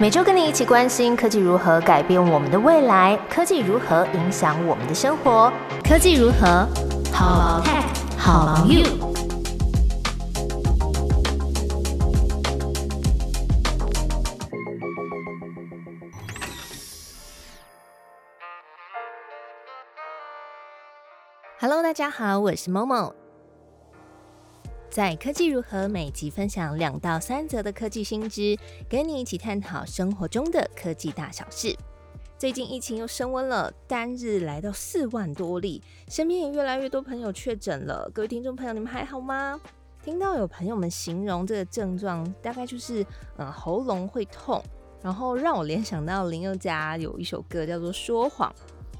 每周跟你一起关心科技如何改变我们的未来，科技如何影响我们的生活，科技如何好 tech 好 you。Hello，大家好，我是 Momo。在科技如何每集分享两到三则的科技新知，跟你一起探讨生活中的科技大小事。最近疫情又升温了，单日来到四万多例，身边也越来越多朋友确诊了。各位听众朋友，你们还好吗？听到有朋友们形容这个症状，大概就是嗯喉咙会痛，然后让我联想到林宥嘉有一首歌叫做《说谎》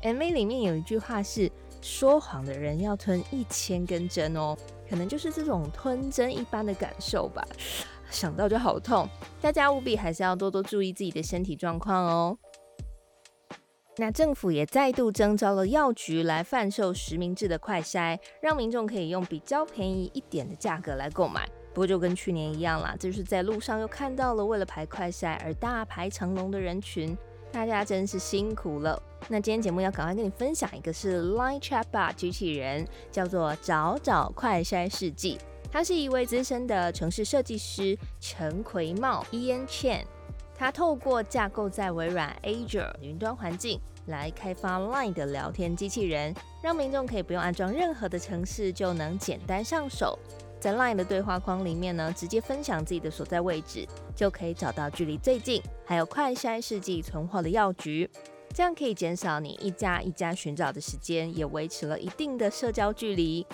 ，MV 里面有一句话是“说谎的人要吞一千根针哦”。可能就是这种吞针一般的感受吧，想到就好痛。大家务必还是要多多注意自己的身体状况哦。那政府也再度征召了药局来贩售实名制的快筛，让民众可以用比较便宜一点的价格来购买。不过就跟去年一样啦，就是在路上又看到了为了排快筛而大排长龙的人群。大家真是辛苦了。那今天节目要赶快跟你分享一个是 Line Chatbot 机器人，叫做找找快筛试剂。他是一位资深的城市设计师陈奎茂 Ian Chen。他透过架构在微软 Azure 云端环境来开发 Line 的聊天机器人，让民众可以不用安装任何的城市就能简单上手。在 LINE 的对话框里面呢，直接分享自己的所在位置，就可以找到距离最近，还有快筛试剂存货的药局，这样可以减少你一家一家寻找的时间，也维持了一定的社交距离。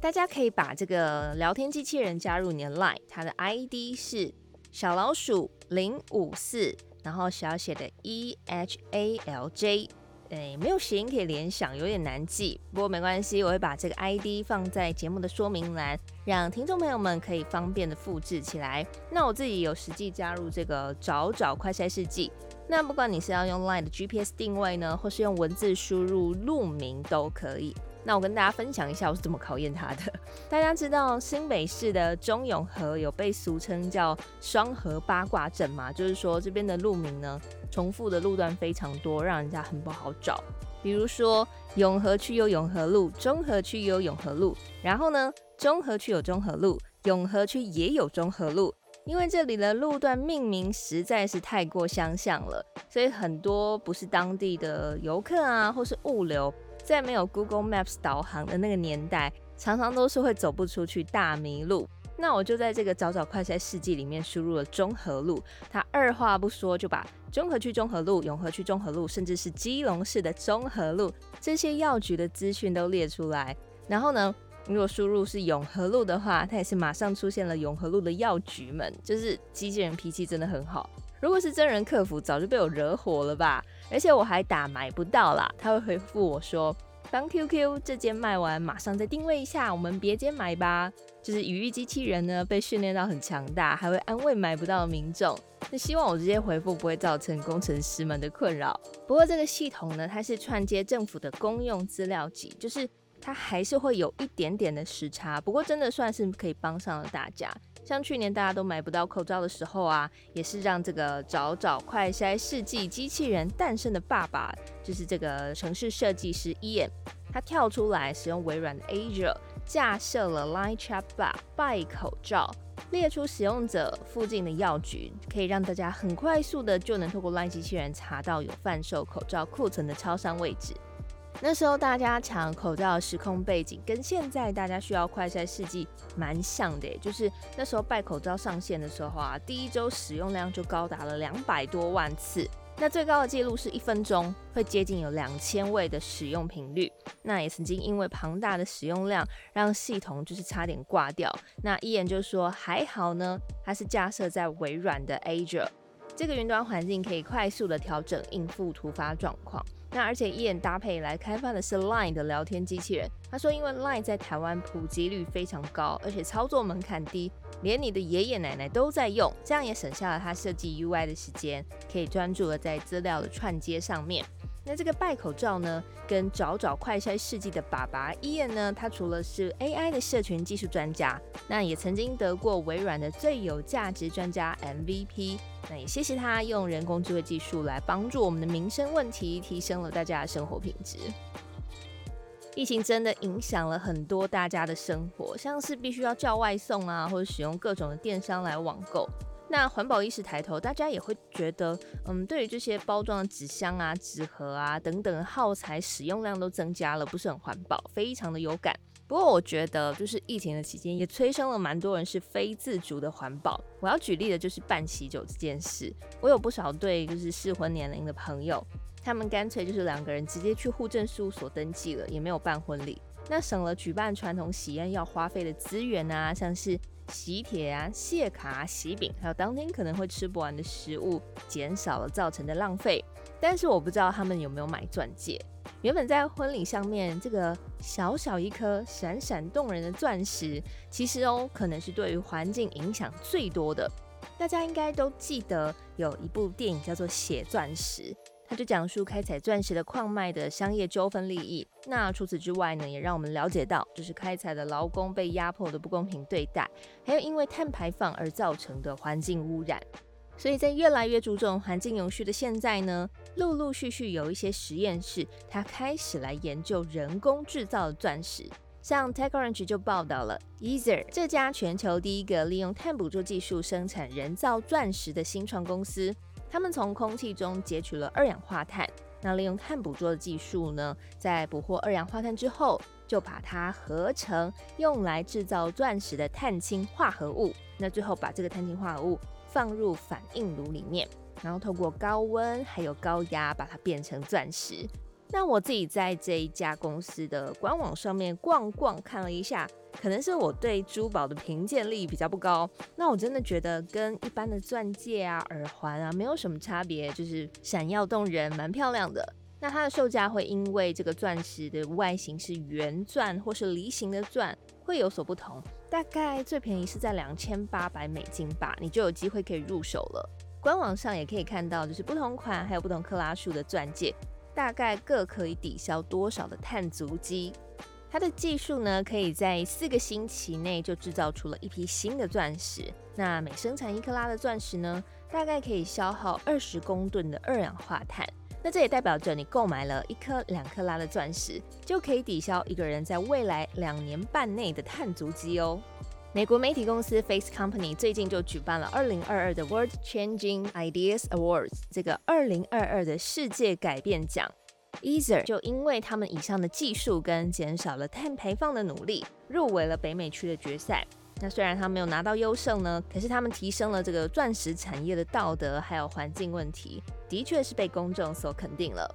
大家可以把这个聊天机器人加入你的 LINE，它的 ID 是小老鼠零五四，然后小写的 E H A L J。哎，没有谐音可以联想，有点难记。不过没关系，我会把这个 ID 放在节目的说明栏，让听众朋友们可以方便的复制起来。那我自己有实际加入这个找找快筛试剂。那不管你是要用 Line 的 GPS 定位呢，或是用文字输入路名都可以。那我跟大家分享一下我是怎么考验它的。大家知道新北市的中永和有被俗称叫双河八卦阵吗？就是说这边的路名呢。重复的路段非常多，让人家很不好找。比如说，永和区有永和路，中和区有永和路，然后呢，中和区有中和路，永和区也有中和路。因为这里的路段命名实在是太过相像了，所以很多不是当地的游客啊，或是物流，在没有 Google Maps 导航的那个年代，常常都是会走不出去，大迷路。那我就在这个找找快筛试剂里面输入了中和路，他二话不说就把中和区中和路、永和区中和路，甚至是基隆市的中和路这些药局的资讯都列出来。然后呢，如果输入是永和路的话，它也是马上出现了永和路的药局们，就是机器人脾气真的很好。如果是真人客服，早就被我惹火了吧？而且我还打买不到啦，他会回复我说。当 QQ 这间卖完，马上再定位一下，我们别间买吧。就是语义机器人呢，被训练到很强大，还会安慰买不到的民众。那希望我直接回复不会造成工程师们的困扰。不过这个系统呢，它是串接政府的公用资料集，就是它还是会有一点点的时差。不过真的算是可以帮上了大家。像去年大家都买不到口罩的时候啊，也是让这个找找快筛试剂机器人诞生的爸爸，就是这个城市设计师 Ian，他跳出来使用微软的 Azure 架设了 Line Chatbot 拜口罩，列出使用者附近的药局，可以让大家很快速的就能透过 Line 机器人查到有贩售口罩库存的超商位置。那时候大家抢口罩的时空背景跟现在大家需要快筛试剂蛮像的，就是那时候拜口罩上线的时候啊，第一周使用量就高达了两百多万次，那最高的记录是一分钟会接近有两千位的使用频率，那也曾经因为庞大的使用量让系统就是差点挂掉，那一眼就说还好呢，它是架设在微软的 Azure 这个云端环境，可以快速的调整应付突发状况。那而且一眼搭配来开发的是 Line 的聊天机器人。他说，因为 Line 在台湾普及率非常高，而且操作门槛低，连你的爷爷奶奶都在用，这样也省下了他设计 UI 的时间，可以专注的在资料的串接上面。那这个拜口罩呢，跟找找快筛试剂的爸爸伊恩呢，他除了是 AI 的社群技术专家，那也曾经得过微软的最有价值专家 MVP。那也谢谢他用人工智慧技术来帮助我们的民生问题，提升了大家的生活品质。疫情真的影响了很多大家的生活，像是必须要叫外送啊，或者使用各种的电商来网购。那环保意识抬头，大家也会觉得，嗯，对于这些包装的纸箱啊、纸盒啊等等耗材使用量都增加了，不是很环保，非常的有感。不过我觉得，就是疫情的期间也催生了蛮多人是非自主的环保。我要举例的就是办喜酒这件事，我有不少对就是适婚年龄的朋友，他们干脆就是两个人直接去户政事务所登记了，也没有办婚礼，那省了举办传统喜宴要花费的资源啊，像是。喜帖啊、谢卡、喜饼，还有当天可能会吃不完的食物，减少了造成的浪费。但是我不知道他们有没有买钻戒。原本在婚礼上面，这个小小一颗闪闪动人的钻石，其实哦，可能是对于环境影响最多的。大家应该都记得有一部电影叫做《血钻石》。他就讲述开采钻石的矿脉的商业纠纷利益。那除此之外呢，也让我们了解到，就是开采的劳工被压迫的不公平对待，还有因为碳排放而造成的环境污染。所以在越来越注重环境永续的现在呢，陆陆续续有一些实验室，它开始来研究人工制造的钻石。像 TechCrunch 就报道了 e a s e r 这家全球第一个利用碳捕捉技术生产人造钻石的新创公司。他们从空气中截取了二氧化碳，那利用碳捕捉的技术呢，在捕获二氧化碳之后，就把它合成用来制造钻石的碳氢化合物。那最后把这个碳氢化合物放入反应炉里面，然后透过高温还有高压把它变成钻石。那我自己在这一家公司的官网上面逛逛看了一下。可能是我对珠宝的评鉴力比较不高，那我真的觉得跟一般的钻戒啊、耳环啊没有什么差别，就是闪耀动人，蛮漂亮的。那它的售价会因为这个钻石的外形是圆钻或是梨形的钻会有所不同，大概最便宜是在两千八百美金吧，你就有机会可以入手了。官网上也可以看到，就是不同款还有不同克拉数的钻戒，大概各可以抵消多少的碳足迹。它的技术呢，可以在四个星期内就制造出了一批新的钻石。那每生产一克拉的钻石呢，大概可以消耗二十公吨的二氧化碳。那这也代表着你购买了一颗两克拉的钻石，就可以抵消一个人在未来两年半内的碳足迹哦。美国媒体公司 Face Company 最近就举办了二零二二的 World Changing Ideas Awards，这个二零二二的世界改变奖。e a s e r 就因为他们以上的技术跟减少了碳排放的努力，入围了北美区的决赛。那虽然他没有拿到优胜呢，可是他们提升了这个钻石产业的道德还有环境问题，的确是被公众所肯定了。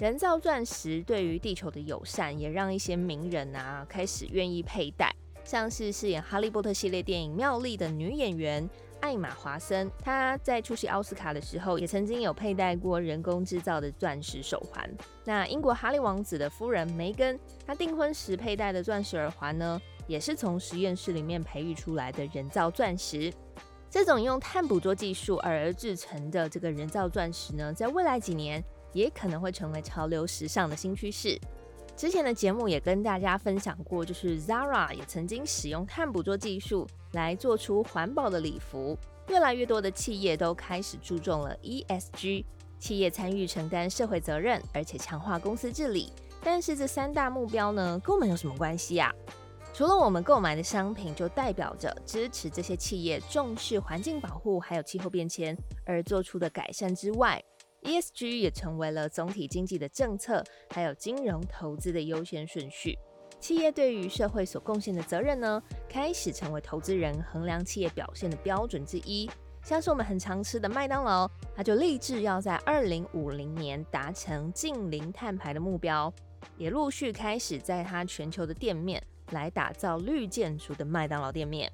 人造钻石对于地球的友善，也让一些名人啊开始愿意佩戴，像是饰演哈利波特系列电影妙丽的女演员。艾玛·华森，她在出席奥斯卡的时候，也曾经有佩戴过人工制造的钻石手环。那英国哈利王子的夫人梅根，她订婚时佩戴的钻石耳环呢，也是从实验室里面培育出来的人造钻石。这种用碳捕捉技术而制成的这个人造钻石呢，在未来几年也可能会成为潮流时尚的新趋势。之前的节目也跟大家分享过，就是 Zara 也曾经使用碳捕捉技术来做出环保的礼服。越来越多的企业都开始注重了 ESG，企业参与承担社会责任，而且强化公司治理。但是这三大目标呢，跟我们有什么关系呀？除了我们购买的商品就代表着支持这些企业重视环境保护，还有气候变迁而做出的改善之外。ESG 也成为了总体经济的政策，还有金融投资的优先顺序。企业对于社会所贡献的责任呢，开始成为投资人衡量企业表现的标准之一。像是我们很常吃的麦当劳，它就立志要在二零五零年达成近零碳排的目标，也陆续开始在它全球的店面来打造绿建筑的麦当劳店面。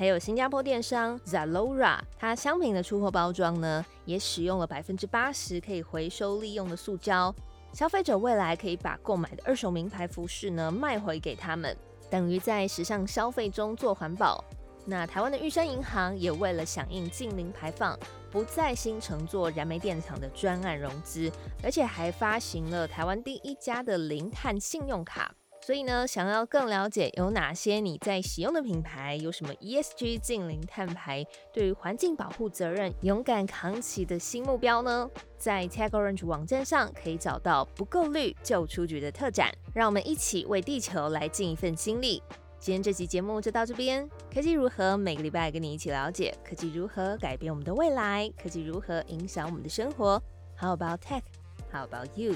还有新加坡电商 Zalora，它商品的出货包装呢，也使用了百分之八十可以回收利用的塑胶。消费者未来可以把购买的二手名牌服饰呢卖回给他们，等于在时尚消费中做环保。那台湾的玉山银行也为了响应近零排放，不再新乘坐燃煤电厂的专案融资，而且还发行了台湾第一家的零碳信用卡。所以呢，想要更了解有哪些你在使用的品牌，有什么 ESG 近零碳排，对于环境保护责任勇敢扛起的新目标呢？在 Tag Orange 网站上可以找到不够绿就出局的特展，让我们一起为地球来尽一份心力。今天这期节目就到这边，科技如何？每个礼拜跟你一起了解科技如何改变我们的未来，科技如何影响我们的生活。How about tech? How about you?